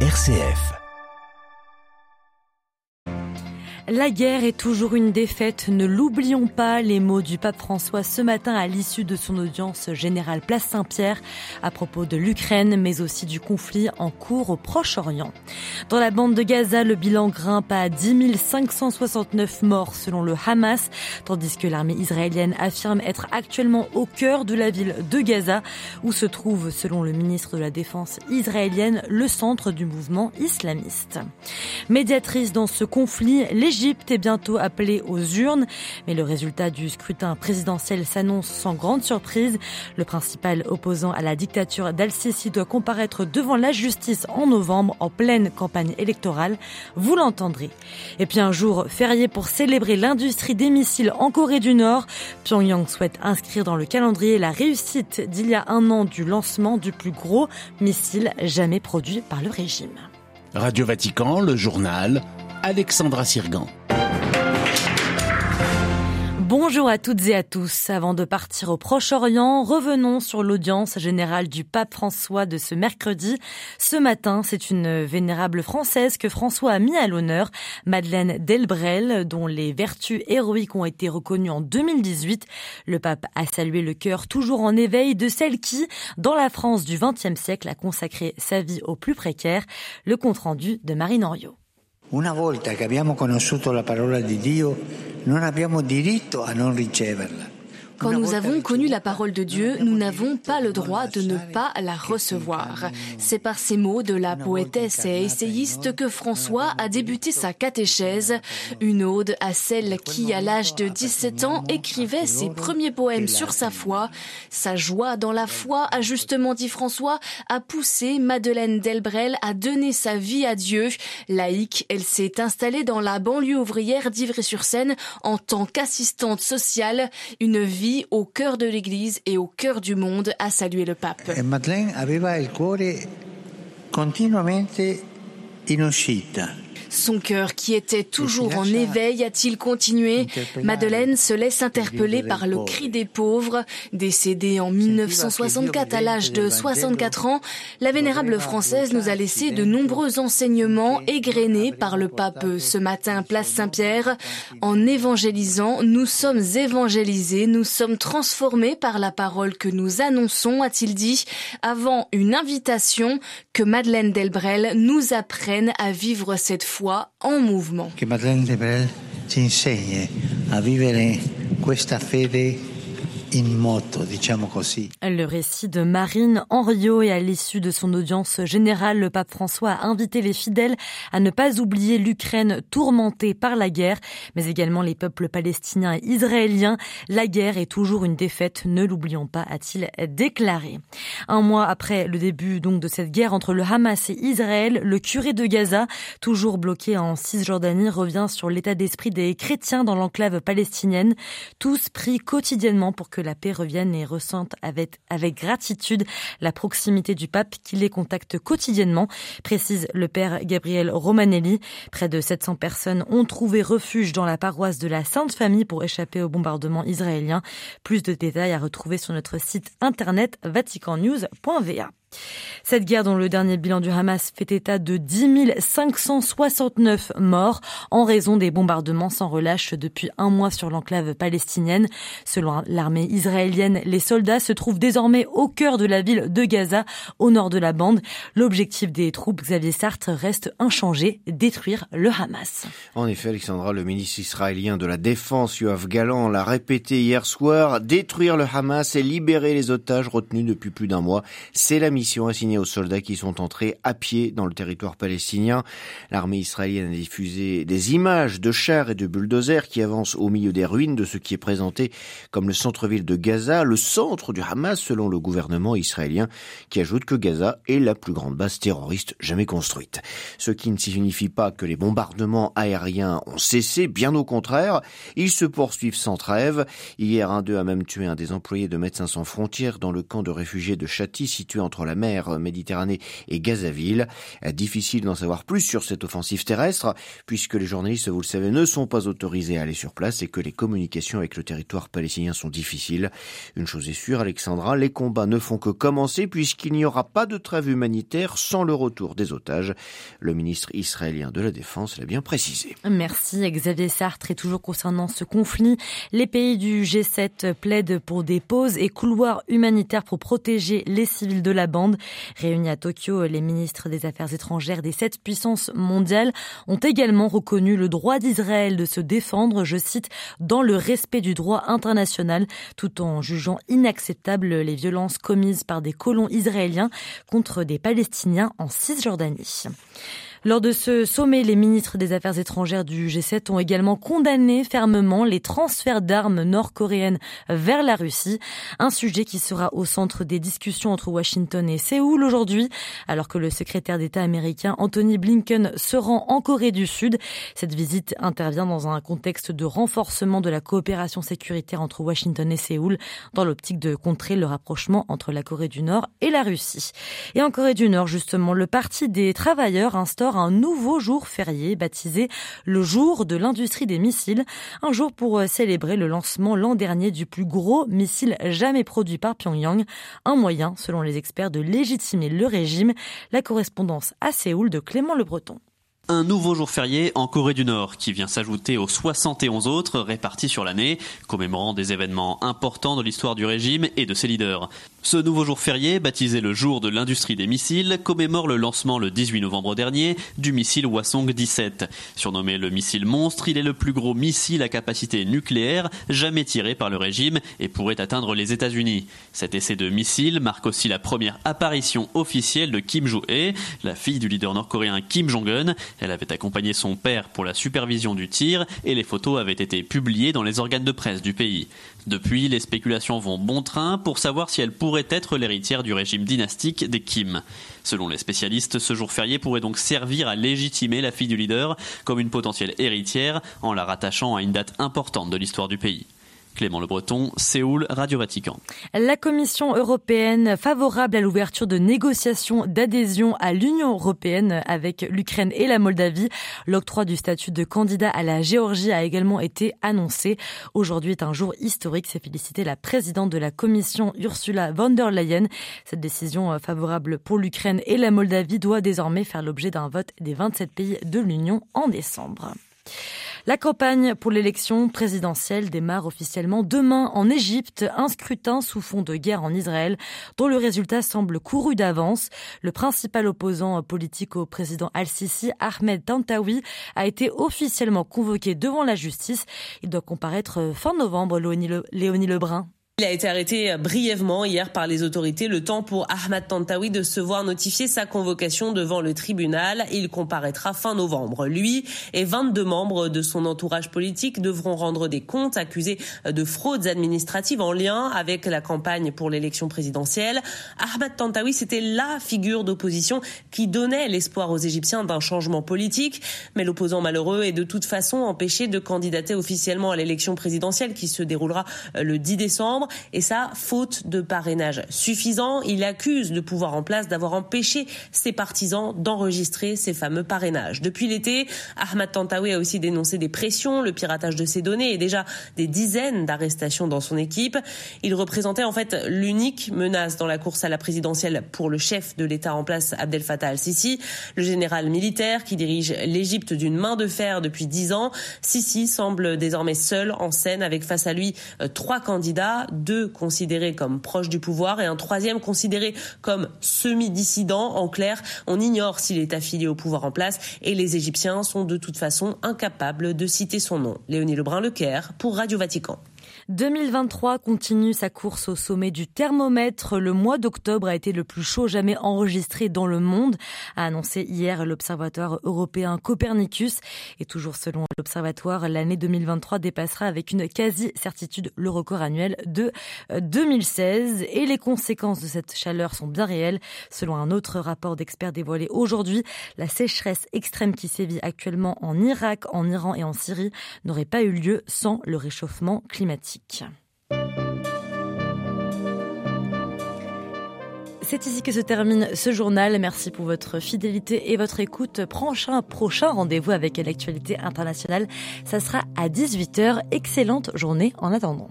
RCF. La guerre est toujours une défaite, ne l'oublions pas, les mots du pape François ce matin à l'issue de son audience générale Place Saint-Pierre à propos de l'Ukraine, mais aussi du conflit en cours au Proche-Orient. Dans la bande de Gaza, le bilan grimpe à 10 569 morts selon le Hamas, tandis que l'armée israélienne affirme être actuellement au cœur de la ville de Gaza, où se trouve, selon le ministre de la Défense israélienne, le centre du mouvement islamiste. Médiatrice dans ce conflit, l'Égypte est bientôt appelée aux urnes, mais le résultat du scrutin présidentiel s'annonce sans grande surprise. Le principal opposant à la dictature d'Al-Sisi doit comparaître devant la justice en novembre en pleine campagne électorale. Vous l'entendrez. Et puis un jour férié pour célébrer l'industrie des missiles en Corée du Nord, Pyongyang souhaite inscrire dans le calendrier la réussite d'il y a un an du lancement du plus gros missile jamais produit par le régime. Radio Vatican, le journal, Alexandra Sirgan. Bonjour à toutes et à tous. Avant de partir au Proche-Orient, revenons sur l'audience générale du pape François de ce mercredi. Ce matin, c'est une vénérable française que François a mis à l'honneur, Madeleine Delbrel, dont les vertus héroïques ont été reconnues en 2018. Le pape a salué le cœur toujours en éveil de celle qui, dans la France du XXe siècle, a consacré sa vie aux plus précaires. Le compte rendu de Marine Henriot. Una volta che abbiamo conosciuto la parola di Dio, non abbiamo diritto a non riceverla. Quand nous avons connu la parole de Dieu, nous n'avons pas le droit de ne pas la recevoir. C'est par ces mots de la poétesse et essayiste que François a débuté sa catéchèse, une ode à celle qui, à l'âge de 17 ans, écrivait ses premiers poèmes sur sa foi. Sa joie dans la foi, a justement dit François, a poussé Madeleine Delbrel à donner sa vie à Dieu. Laïque, elle s'est installée dans la banlieue ouvrière d'Ivry-sur-Seine en tant qu'assistante sociale, une vie au cœur de l'Église et au cœur du monde, a salué le pape. Madeleine aveva il cuore continuamente in uscita. Son cœur, qui était toujours en éveil, a-t-il continué Madeleine se laisse interpeller par le cri des pauvres. Décédée en 1964 à l'âge de 64 ans, la vénérable française nous a laissé de nombreux enseignements égrenés par le pape ce matin, place Saint-Pierre. En évangélisant, nous sommes évangélisés, nous sommes transformés par la parole que nous annonçons, a-t-il dit, avant une invitation que Madeleine Delbrel nous apprenne à vivre cette foi en mouvement. Que Madeleine Delbrel ci insegni a vivere questa fede le récit de Marine Henriot et à l'issue de son audience générale, le pape François a invité les fidèles à ne pas oublier l'Ukraine tourmentée par la guerre, mais également les peuples palestiniens et israéliens. La guerre est toujours une défaite, ne l'oublions pas, a-t-il déclaré. Un mois après le début donc de cette guerre entre le Hamas et Israël, le curé de Gaza, toujours bloqué en Cisjordanie, revient sur l'état d'esprit des chrétiens dans l'enclave palestinienne, tous pris quotidiennement pour que la paix revienne et ressentent avec, avec gratitude la proximité du pape qui les contacte quotidiennement, précise le père Gabriel Romanelli. Près de 700 personnes ont trouvé refuge dans la paroisse de la Sainte Famille pour échapper au bombardement israélien. Plus de détails à retrouver sur notre site internet vaticannews.va. Cette guerre dont le dernier bilan du Hamas fait état de 10 569 morts en raison des bombardements sans relâche depuis un mois sur l'enclave palestinienne. Selon l'armée israélienne, les soldats se trouvent désormais au cœur de la ville de Gaza, au nord de la bande. L'objectif des troupes Xavier Sartre reste inchangé, détruire le Hamas. En effet, Alexandra, le ministre israélien de la Défense, Yoav Galan, l'a répété hier soir, détruire le Hamas et libérer les otages retenus depuis plus d'un mois. C'est la mission assignée aux soldats qui sont entrés à pied dans le territoire palestinien. L'armée israélienne a diffusé des images de chars et de bulldozers qui avancent au milieu des ruines de ce qui est présenté comme le centre-ville de Gaza, le centre du Hamas selon le gouvernement israélien, qui ajoute que Gaza est la plus grande base terroriste jamais construite. Ce qui ne signifie pas que les bombardements aériens ont cessé, bien au contraire, ils se poursuivent sans trêve. Hier, un d'eux a même tué un des employés de Médecins sans frontières dans le camp de réfugiés de Chati situé entre la mer Méditerranée et Gazaville. Difficile d'en savoir plus sur cette offensive terrestre, puisque les journalistes, vous le savez, ne sont pas autorisés à aller sur place et que les communications avec le territoire palestinien sont difficiles. Une chose est sûre, Alexandra, les combats ne font que commencer puisqu'il n'y aura pas de trêve humanitaire sans le retour des otages. Le ministre israélien de la Défense l'a bien précisé. Merci Xavier Sartre. Et toujours concernant ce conflit, les pays du G7 plaident pour des pauses et couloirs humanitaires pour protéger les civils de la bande. Réunis à Tokyo, les ministres des Affaires étrangères des sept puissances mondiales ont également reconnu le droit d'Israël de se défendre, je cite, dans le respect du droit international, tout en jugeant inacceptables les violences commises par des colons israéliens contre des Palestiniens en Cisjordanie. Lors de ce sommet, les ministres des Affaires étrangères du G7 ont également condamné fermement les transferts d'armes nord-coréennes vers la Russie, un sujet qui sera au centre des discussions entre Washington et Séoul aujourd'hui, alors que le secrétaire d'État américain Anthony Blinken se rend en Corée du Sud. Cette visite intervient dans un contexte de renforcement de la coopération sécuritaire entre Washington et Séoul, dans l'optique de contrer le rapprochement entre la Corée du Nord et la Russie. Et en Corée du Nord, justement, le Parti des travailleurs instaure un nouveau jour férié baptisé le jour de l'industrie des missiles, un jour pour euh, célébrer le lancement l'an dernier du plus gros missile jamais produit par Pyongyang, un moyen, selon les experts, de légitimer le régime. La correspondance à Séoul de Clément Le Breton. Un nouveau jour férié en Corée du Nord qui vient s'ajouter aux 71 autres répartis sur l'année, commémorant des événements importants de l'histoire du régime et de ses leaders. Ce nouveau jour férié, baptisé le jour de l'industrie des missiles, commémore le lancement le 18 novembre dernier du missile Hwasong 17. Surnommé le missile monstre, il est le plus gros missile à capacité nucléaire jamais tiré par le régime et pourrait atteindre les États-Unis. Cet essai de missile marque aussi la première apparition officielle de Kim Jo-hee, la fille du leader nord-coréen Kim Jong-un, elle avait accompagné son père pour la supervision du tir et les photos avaient été publiées dans les organes de presse du pays. Depuis, les spéculations vont bon train pour savoir si elle pourrait être l'héritière du régime dynastique des Kim. Selon les spécialistes, ce jour férié pourrait donc servir à légitimer la fille du leader comme une potentielle héritière en la rattachant à une date importante de l'histoire du pays. Clément Le Breton, Séoul, Radio Vatican. La Commission européenne favorable à l'ouverture de négociations d'adhésion à l'Union européenne avec l'Ukraine et la Moldavie. L'octroi du statut de candidat à la Géorgie a également été annoncé. Aujourd'hui est un jour historique, s'est félicité la présidente de la Commission Ursula von der Leyen. Cette décision favorable pour l'Ukraine et la Moldavie doit désormais faire l'objet d'un vote des 27 pays de l'Union en décembre. La campagne pour l'élection présidentielle démarre officiellement demain en Égypte, un scrutin sous fond de guerre en Israël dont le résultat semble couru d'avance. Le principal opposant politique au président Al-Sisi, Ahmed Tantawi, a été officiellement convoqué devant la justice. Il doit comparaître fin novembre, Léonie Lebrun. Il a été arrêté euh, brièvement hier par les autorités, le temps pour Ahmad Tantawi de se voir notifier sa convocation devant le tribunal. Il comparaîtra fin novembre. Lui et 22 membres de son entourage politique devront rendre des comptes accusés de fraudes administratives en lien avec la campagne pour l'élection présidentielle. Ahmad Tantawi, c'était la figure d'opposition qui donnait l'espoir aux Égyptiens d'un changement politique, mais l'opposant malheureux est de toute façon empêché de candidater officiellement à l'élection présidentielle qui se déroulera euh, le 10 décembre et ça, faute de parrainage suffisant, il accuse le pouvoir en place d'avoir empêché ses partisans d'enregistrer ces fameux parrainages. Depuis l'été, Ahmad Tantawi a aussi dénoncé des pressions, le piratage de ses données et déjà des dizaines d'arrestations dans son équipe. Il représentait en fait l'unique menace dans la course à la présidentielle pour le chef de l'État en place, Abdel Fattah al-Sisi, le général militaire qui dirige l'Égypte d'une main de fer depuis dix ans. Sisi semble désormais seul en scène avec face à lui euh, trois candidats, deux considérés comme proches du pouvoir et un troisième considéré comme semi-dissident. En clair, on ignore s'il est affilié au pouvoir en place et les Égyptiens sont de toute façon incapables de citer son nom. Léonie Lebrun-Lecaire pour Radio Vatican. 2023 continue sa course au sommet du thermomètre. Le mois d'octobre a été le plus chaud jamais enregistré dans le monde, a annoncé hier l'Observatoire européen Copernicus. Et toujours selon l'Observatoire, l'année 2023 dépassera avec une quasi-certitude le record annuel de 2016. Et les conséquences de cette chaleur sont bien réelles. Selon un autre rapport d'experts dévoilé aujourd'hui, la sécheresse extrême qui sévit actuellement en Irak, en Iran et en Syrie n'aurait pas eu lieu sans le réchauffement climatique. C'est ici que se termine ce journal. Merci pour votre fidélité et votre écoute. Prochain, prochain rendez-vous avec l'actualité internationale. Ça sera à 18h. Excellente journée en attendant.